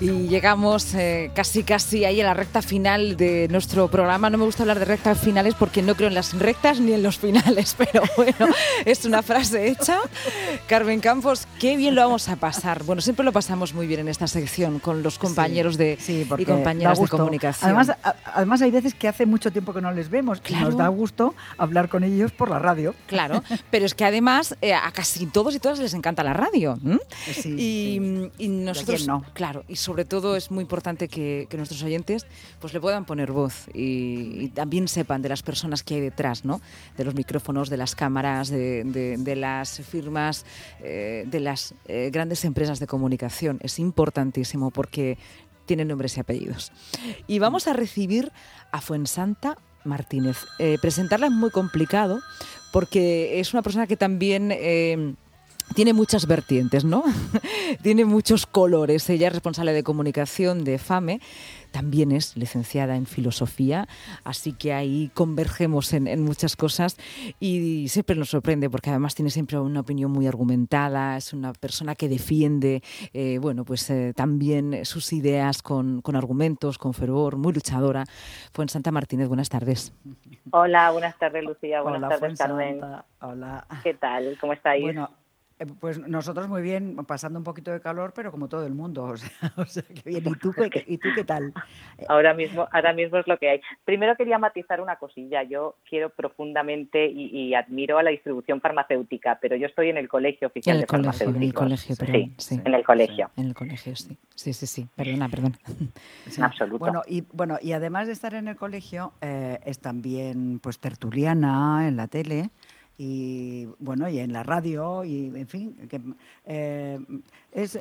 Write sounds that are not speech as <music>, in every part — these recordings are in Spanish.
Y llegamos eh, casi casi ahí a la recta final de nuestro programa. No me gusta hablar de rectas finales porque no creo en las rectas ni en los finales, <laughs> pero bueno, es una frase hecha. Carmen Campos, qué bien lo vamos a pasar. Bueno, siempre lo pasamos muy bien en esta sección con los compañeros de, y compañeras de comunicación. Además, además, hay veces que hace mucho tiempo que no les vemos y nos da gusto hablar con ellos por la radio. Claro, pero es que además eh, a casi todos y todas les encanta la radio. y, y, nosotros, no? claro, y sobre todo es muy importante que, nuestros oyentes pues le puedan poner voz y, también sepan de las personas que hay detrás, ¿no? De los micrófonos, de las cámaras, de, las firmas, eh, de las eh, grandes empresas de comunicación. Es importantísimo porque tienen nombres y apellidos. Y vamos a recibir a Fuensanta Martínez. Eh, presentarla es muy complicado porque es una persona que también tiene muchas vertientes, ¿no? <laughs> tiene muchos colores. Ella es responsable de comunicación de FAME, también es licenciada en filosofía, así que ahí convergemos en, muchas cosas y siempre nos sorprende porque además tiene siempre una opinión muy argumentada, es una persona que defiende, eh, bueno, pues eh, también sus ideas con, argumentos, con fervor, muy luchadora. Fue en Santa Martínez, buenas tardes. Hola, buenas tardes Lucía, buenas tardes Carmen. Hola. ¿Qué tal? ¿Cómo estáis? Bueno, pues nosotros muy bien, pasando un poquito de calor, pero como todo el mundo. <laughs> O sea, que bien. ¿Y tú, <laughs> ¿Y tú qué tal? <laughs> Ahora mismo, ahora mismo es lo que hay. Primero quería matizar una cosilla. Yo quiero profundamente y, admiro a la distribución farmacéutica, pero yo estoy en el colegio oficial de farmacéuticos. En el colegio, sí, En el colegio. En el colegio, sí. Sí, sí, sí. Perdona, perdona. En absoluto. Bueno y, bueno, y además de estar en el colegio, eh, es también pues tertuliana en la tele y bueno y en la radio y en fin que, eh,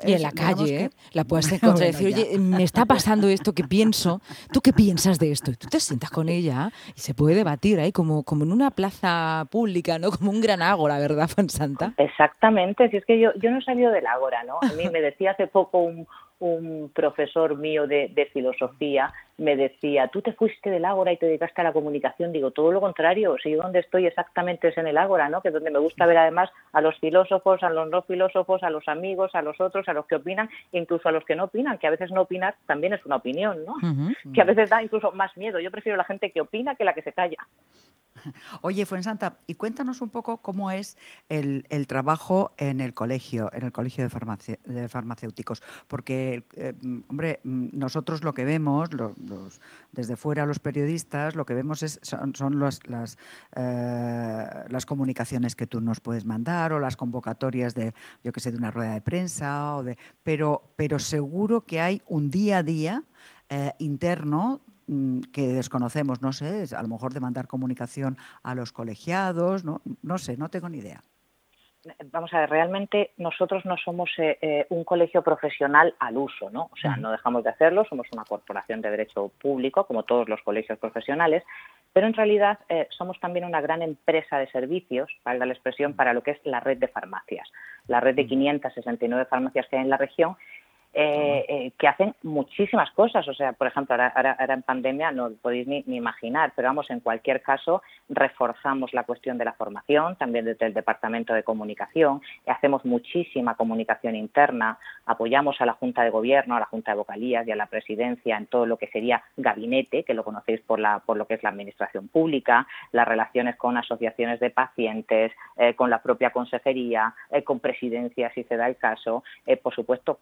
y en la calle ¿eh? la puedes <laughs> encontrar y decir oye me está pasando esto que pienso tú qué piensas de esto y tú te sientas con ella y se puede debatir ahí como como en una plaza pública no como un gran ágora verdad Santa. Exactamente si es que yo yo no he salido del ágora no a mí me decía hace poco un, un profesor mío de, de, filosofía me decía, tú te fuiste del ágora y te dedicaste a la comunicación. Digo, todo lo contrario, si yo donde estoy exactamente es en el ágora, ¿no? que es donde me gusta ver además a los filósofos, a los no filósofos, a los amigos, a los otros, a los que opinan, incluso a los que no opinan, que a veces no opinar también es una opinión, ¿no? Que a veces da incluso más miedo. Yo prefiero la gente que opina que la que se calla. <laughs> Oye, Fuensanta, y cuéntanos un poco cómo es el, trabajo en el colegio, en el colegio de, farmacéuticos, porque, eh, hombre, nosotros lo que vemos, desde fuera los periodistas, lo que vemos es, son, las, eh, las comunicaciones que tú nos puedes mandar o las convocatorias de, yo que sé, de una rueda de prensa, o de, pero, pero seguro que hay un día a día eh, interno Mm, que desconocemos, no sé, a lo mejor de mandar comunicación a los colegiados, no, no sé, no tengo ni idea. Vamos a ver, realmente nosotros no somos eh, eh, un colegio profesional al uso, ¿no? O sea, no dejamos de hacerlo, somos una corporación de derecho público, como todos los colegios profesionales, pero en realidad eh, somos también una gran empresa de servicios, valga la expresión, para lo que es la red de farmacias, la red de 569 farmacias que hay en la región eh, eh, que hacen muchísimas cosas. O sea, por ejemplo, ahora, en pandemia no podéis ni, imaginar, pero vamos, en cualquier caso, reforzamos la cuestión de la formación, también desde el Departamento de Comunicación, hacemos muchísima comunicación interna, apoyamos a la Junta de Gobierno, a la Junta de Vocalías y a la Presidencia en todo lo que sería gabinete, que lo conocéis por, la, por lo que es la Administración Pública, las relaciones con asociaciones de pacientes, eh, con la propia consejería, con presidencia, si se da el caso, por supuesto,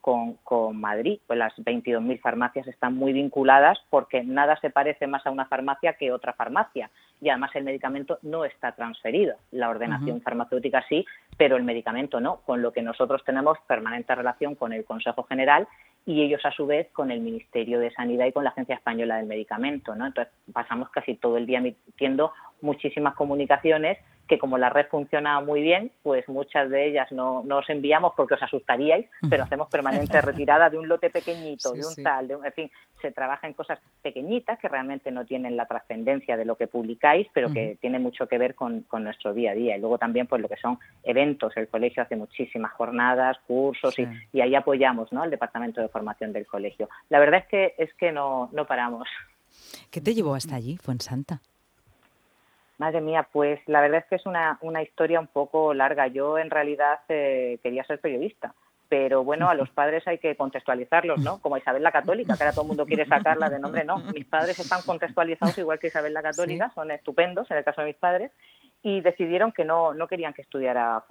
con, con Madrid, pues las 22.000 farmacias están muy vinculadas porque nada se parece más a una farmacia que otra farmacia y además el medicamento no está transferido. La ordenación farmacéutica sí, pero el medicamento no, con lo que nosotros tenemos permanente relación con el Consejo General y ellos a su vez con el Ministerio de Sanidad y con la Agencia Española del Medicamento. ¿no? Entonces pasamos casi todo el día emitiendo muchísimas comunicaciones que como la red funciona muy bien, pues muchas de ellas no, no os enviamos porque os asustaríais, pero hacemos permanente retirada de un lote pequeñito, <laughs> de un tal, de un, en fin, se trabaja en cosas pequeñitas que realmente no tienen la trascendencia de lo que publicáis, pero que tiene mucho que ver con, con, nuestro día a día. Y luego también pues lo que son eventos, el colegio hace muchísimas jornadas, cursos y, y, ahí apoyamos ¿no? al departamento de formación del colegio. La verdad es que es que no, no paramos. ¿Qué te llevó hasta allí, Santa? Madre mía, pues la verdad es que es una, una historia un poco larga. Yo en realidad eh, quería ser periodista. pero bueno, a los <laughs> padres hay que contextualizarlos, ¿no? Como Isabel la Católica, que ahora todo el mundo quiere sacarla de nombre, no. Mis padres están contextualizados igual que Isabel la Católica, son estupendos en el caso de mis padres, y decidieron que no, no querían que estudiara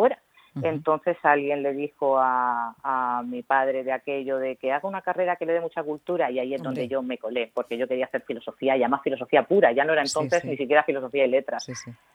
Entonces alguien le dijo a, a, mi padre de aquello de que haga una carrera que le dé mucha cultura y ahí es donde yo me colé, porque yo quería hacer filosofía y además filosofía pura, ya no era entonces ni siquiera filosofía y letras.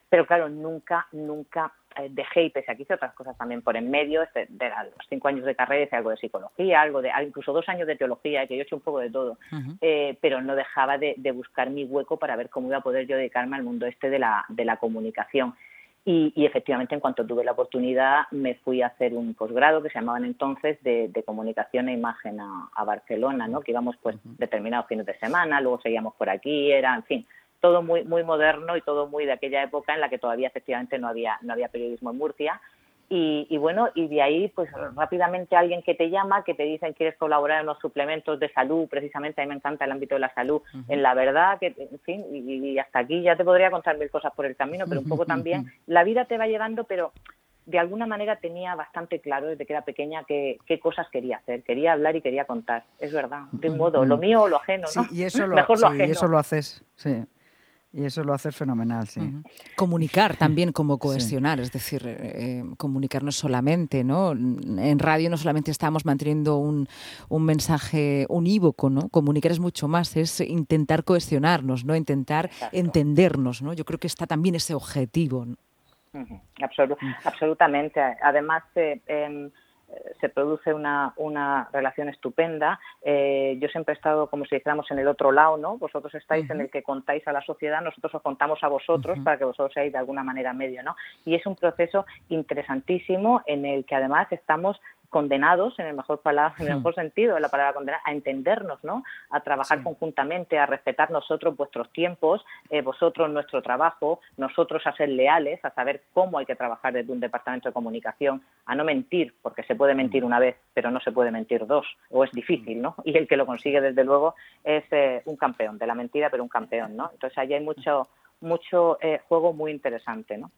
Pero claro, nunca, nunca eh, dejé, y pese a que hice otras cosas también por en medio, este, de, los cinco años de carrera hice algo de psicología, algo de, incluso dos años de teología, que yo he hecho un poco de todo, eh, pero no dejaba de, de, buscar mi hueco para ver cómo iba a poder yo dedicarme al mundo este de la, de la comunicación. Y, efectivamente, en cuanto tuve la oportunidad, me fui a hacer un posgrado que se llamaban entonces de, comunicación e imagen a, Barcelona, ¿no? que íbamos pues determinados fines de semana, luego seguíamos por aquí, era, en fin, todo muy muy moderno y todo muy de aquella época en la que todavía efectivamente no había no había periodismo en Murcia y, bueno, y de ahí, pues rápidamente alguien que te llama, que te dice quieres colaborar en unos suplementos de salud, precisamente a mí me encanta el ámbito de la salud, en la verdad, que en fin, y, hasta aquí ya te podría contar mil cosas por el camino, pero un poco también <laughs> la vida te va llevando, pero de alguna manera tenía bastante claro desde que era pequeña qué, qué cosas quería hacer, quería hablar y quería contar, es verdad, de un modo, lo mío o lo ajeno, ¿no? y eso <laughs> lo, Mejor lo ajeno. Y eso lo haces, sí. Y eso lo hace fenomenal, sí. Comunicar <laughs> también como cohesionar, es decir, eh, comunicar no solamente, ¿no? En radio no solamente estamos manteniendo un, un, mensaje unívoco, ¿no? Comunicar es mucho más, es intentar cohesionarnos, ¿no? Intentar entendernos, ¿no? Yo creo que está también ese objetivo. absolutamente. Además, eh, em, se produce una, una relación estupenda. Eh, yo siempre he estado, como si dijéramos, en el otro lado, ¿no? Vosotros estáis en el que contáis a la sociedad, nosotros os contamos a vosotros para que vosotros seáis de alguna manera medio, ¿no? Y es un proceso interesantísimo en el que además estamos condenados, en el mejor, palabra, en el mejor sentido de la palabra condenar, a entendernos, ¿no? A trabajar conjuntamente, a respetar nosotros vuestros tiempos, eh, vosotros nuestro trabajo, nosotros a ser leales, a saber cómo hay que trabajar desde un departamento de comunicación, a no mentir, porque se puede mentir una vez, pero no se puede mentir dos, o es difícil, ¿no? <laughs> Y el que lo consigue, desde luego, es eh, un campeón de la mentira, pero un campeón, ¿no? Entonces, ahí hay mucho mucho eh, juego muy interesante, ¿no?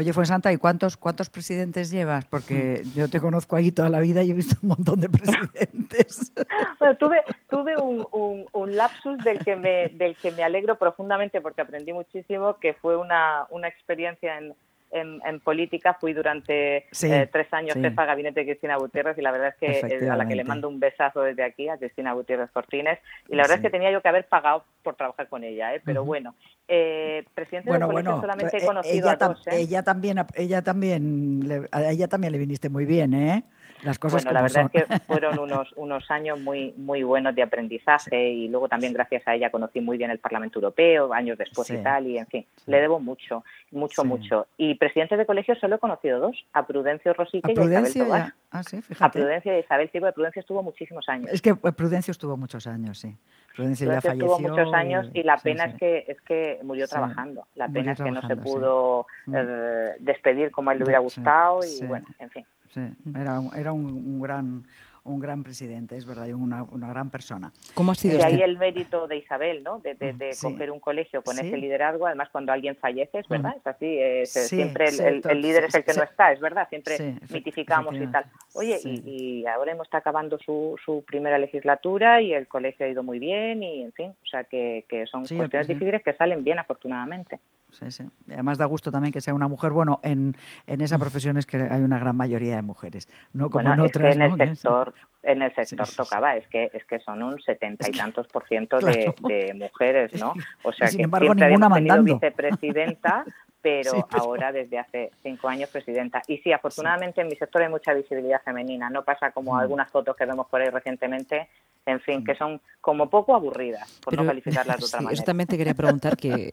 Oye, Santa, ¿y cuántos, cuántos presidentes llevas? Porque <laughs> yo te conozco ahí toda la vida y he visto un montón de presidentes. <laughs> bueno, tuve, tuve un, un, lapsus del que, me, del que me alegro profundamente porque aprendí muchísimo, que fue una, una experiencia en, en, política. Fui durante eh, tres años jefa de gabinete de Cristina Gutiérrez y la verdad es que a la que le mando un besazo desde aquí, a Cristina Gutiérrez Cortines. Y la verdad es que tenía yo que haber pagado por trabajar con ella, ¿eh? pero bueno. Eh, presidente bueno, bueno, solamente he conocido ella, a dos, ¿eh? ella también, ella también, le, a ella también le viniste muy bien, ¿eh? Las cosas bueno, la verdad es que fueron unos, <laughs> unos años muy, muy buenos de aprendizaje y luego también gracias a ella conocí muy bien el Parlamento Europeo, años después y tal, y en fin, le debo mucho, mucho, mucho. Y presidentes de colegio solo he conocido dos, a Prudencio Rosique y a Isabel Tobar. Ah, sí, fíjate. A Prudencio y Isabel de Prudencio estuvo muchísimos años. Es que eh, Prudencio estuvo muchos años, sí. Prudencio, ya falleció. Estuvo muchos años y, la pena es que es que murió trabajando. La pena es que no se pudo mm. eh, despedir como a él le hubiera gustado y bueno, en fin sí. Era, era un, gran un gran presidente, es verdad, y una, una gran persona. ¿Cómo ha sido? De ahí el mérito de Isabel, ¿no? De, de, de coger un colegio con ese liderazgo, además cuando alguien fallece, es verdad, es así, siempre el, el, líder es el que no está, es verdad, siempre mitificamos y tal. Oye, y, y, ahora hemos está acabando su, su primera legislatura y el colegio ha ido muy bien y, en fin, o sea que, que son cuestiones difíciles que salen bien, afortunadamente sí, sí. Además da gusto también que sea una mujer. Bueno, en, en esa profesión es que hay una gran mayoría de mujeres, no como en otras. en el sector, en el sector tocaba, es que es que son un setenta y tantos por ciento de, de, mujeres, ¿no? O sea sin que embargo, ninguna mandando. vicepresidenta, <laughs> pero, ahora desde hace cinco años presidenta. Y sí, afortunadamente en mi sector hay mucha visibilidad femenina. No pasa como mm. algunas fotos que vemos por ahí recientemente, en fin, que mm. son como poco aburridas, por no calificarlas de otra manera. Yo también te quería preguntar que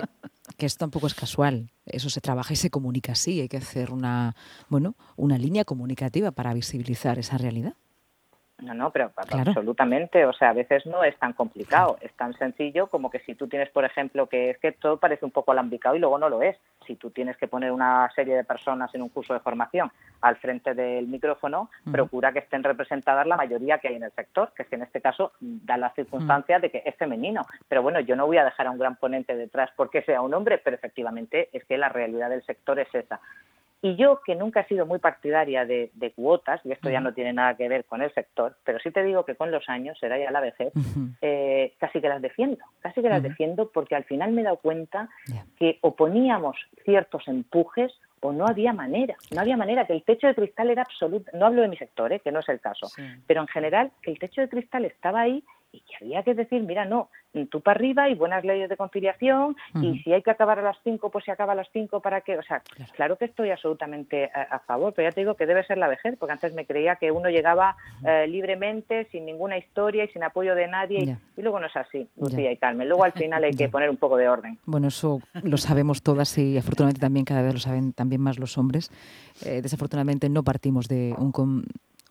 que esto tampoco es casual. Eso se trabaja y se comunica así. Hay que hacer una, bueno, una línea comunicativa para visibilizar esa realidad. No, no, pero absolutamente. O sea, a veces no es tan complicado. Es tan sencillo como que si tú tienes, por ejemplo, que es que todo parece un poco alambicado y luego no lo es. Si tú tienes que poner una serie de personas en un curso de formación al frente del micrófono, procura que estén representadas la mayoría que hay en el sector, que es que en este caso da la circunstancia de que es femenino. Pero bueno, yo no voy a dejar a un gran ponente detrás porque sea un hombre, pero efectivamente es que la realidad del sector es esa. Y yo, que nunca he sido muy partidaria de, cuotas, y esto ya no tiene nada que ver con el sector, pero sí te digo que con los años, será ya la vejez, eh, casi que las defiendo, casi que las defiendo porque al final me he dado cuenta que oponíamos ciertos empujes o no había manera, no había manera, que el techo de cristal era absoluto, no hablo de mi sector, ¿eh? que no es el caso, pero en general que el techo de cristal estaba ahí y que había que decir, mira, no, tú para arriba y buenas leyes de conciliación y si hay que acabar a las cinco, pues se acaba a las cinco para que, o sea, claro, que estoy absolutamente a, favor, pero ya te digo que debe ser la vejez, porque antes me creía que uno llegaba eh, libremente, sin ninguna historia y sin apoyo de nadie y, luego no es así, Lucía y Carmen, luego al final hay que <laughs> poner un poco de orden. Bueno, eso lo sabemos todas y afortunadamente también cada vez lo saben también más los hombres. Eh, desafortunadamente no partimos de un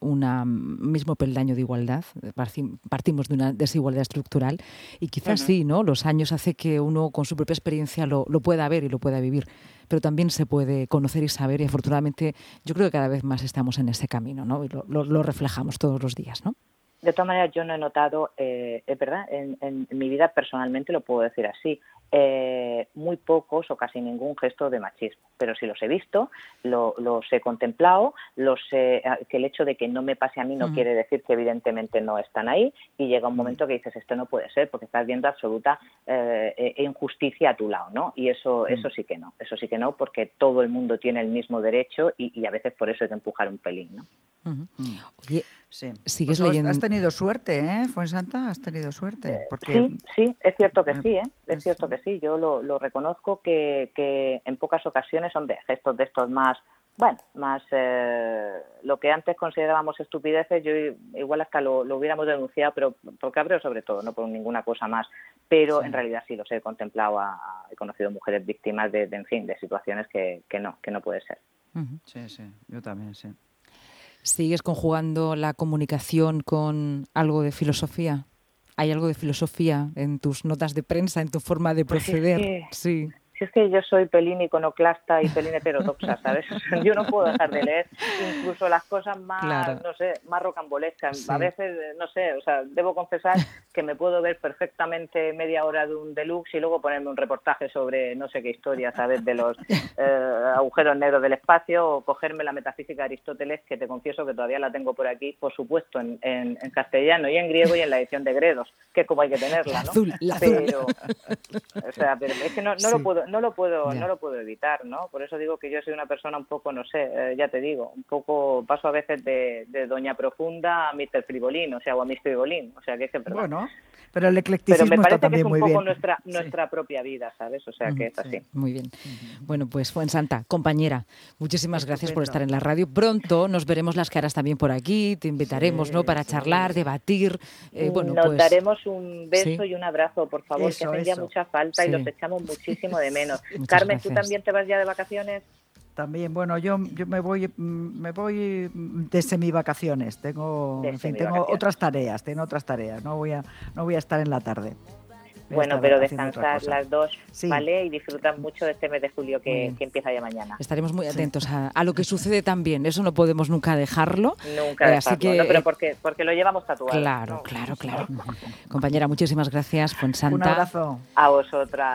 un mismo peldaño de igualdad, partimos de una desigualdad estructural y quizás sí, ¿no? Los años hace que uno con su propia experiencia lo, pueda ver y lo pueda vivir, pero también se puede conocer y saber y afortunadamente yo creo que cada vez más estamos en ese camino, ¿no? Y lo, reflejamos todos los días, ¿no? De todas maneras, yo no he notado, eh, es verdad, en, mi vida personalmente lo puedo decir así, eh, muy pocos o casi ningún gesto de machismo. Pero si los he visto, los he contemplado, los que el hecho de que no me pase a mí no quiere decir que evidentemente no están ahí y llega un momento que dices esto no puede ser porque estás viendo absoluta eh, e injusticia a tu lado, ¿no? Y eso, eso sí que no, eso sí que no porque todo el mundo tiene el mismo derecho y, a veces por eso hay que empujar un pelín, ¿no? Sí. Sigues pues leyendo. Has tenido suerte, ¿eh? Santa, has tenido suerte. Porque... Sí, sí, es cierto que sí, ¿eh? Es cierto que sí. Yo lo, reconozco que, que, en pocas ocasiones, son de gestos de estos más, bueno, más eh, lo que antes considerábamos estupideces, yo igual hasta lo, hubiéramos denunciado, pero por cabreo sobre todo, no por ninguna cosa más. Pero en realidad sí los he contemplado, he conocido mujeres víctimas de, en fin, de situaciones que, que no, que no puede ser. Sí, sí, yo también, sí. ¿Sigues conjugando la comunicación con algo de filosofía? ¿Hay algo de filosofía en tus notas de prensa, en tu forma de pues proceder? sí si es que yo soy pelín iconoclasta y pelín heterodoxa, <laughs> ¿sabes? yo no puedo dejar de leer incluso las cosas más, no sé, más rocambolescas. A veces, no sé, o sea, debo confesar que me puedo ver perfectamente media hora de un deluxe y luego ponerme un reportaje sobre no sé qué historia, ¿sabes? De los <laughs> eh, agujeros negros del espacio o cogerme la metafísica de Aristóteles, que te confieso que todavía la tengo por aquí, por supuesto, en, en, castellano y en griego y en la edición de Gredos, que es como hay que tenerla, ¿no? pero, o sea, pero es que no, no lo puedo no lo puedo no lo puedo evitar no por eso digo que yo soy una persona un poco no sé eh, ya te digo un poco paso a veces de, doña profunda a Mr. Frivolín o sea o a Mr. Frivolín o sea que es que bueno pero el eclecticismo pero me parece que es un poco nuestra nuestra propia vida sabes o sea que es así. muy bien. Bueno pues Santa compañera muchísimas gracias por estar en la radio. Pronto nos veremos las caras también por aquí te invitaremos no para charlar debatir eh, bueno nos pues daremos un beso y un abrazo por favor que hacen ya mucha falta y los echamos muchísimo de <laughs> menos Carmen, ¿tú también te vas ya de vacaciones? También, bueno, yo, yo me voy me voy de semivacaciones. Tengo, tengo otras tareas, tengo otras tareas. No voy a no voy a estar en la tarde. Bueno, pero descansar las dos, ¿vale? Y disfrutar mucho de este mes de julio que, empieza ya mañana. Estaremos muy atentos a, lo que sucede también, eso no podemos nunca dejarlo. Nunca eh, así que, pero porque, porque lo llevamos tatuado. Claro, claro, claro. <laughs> Compañera, muchísimas gracias, Santa. Un abrazo. A vosotras.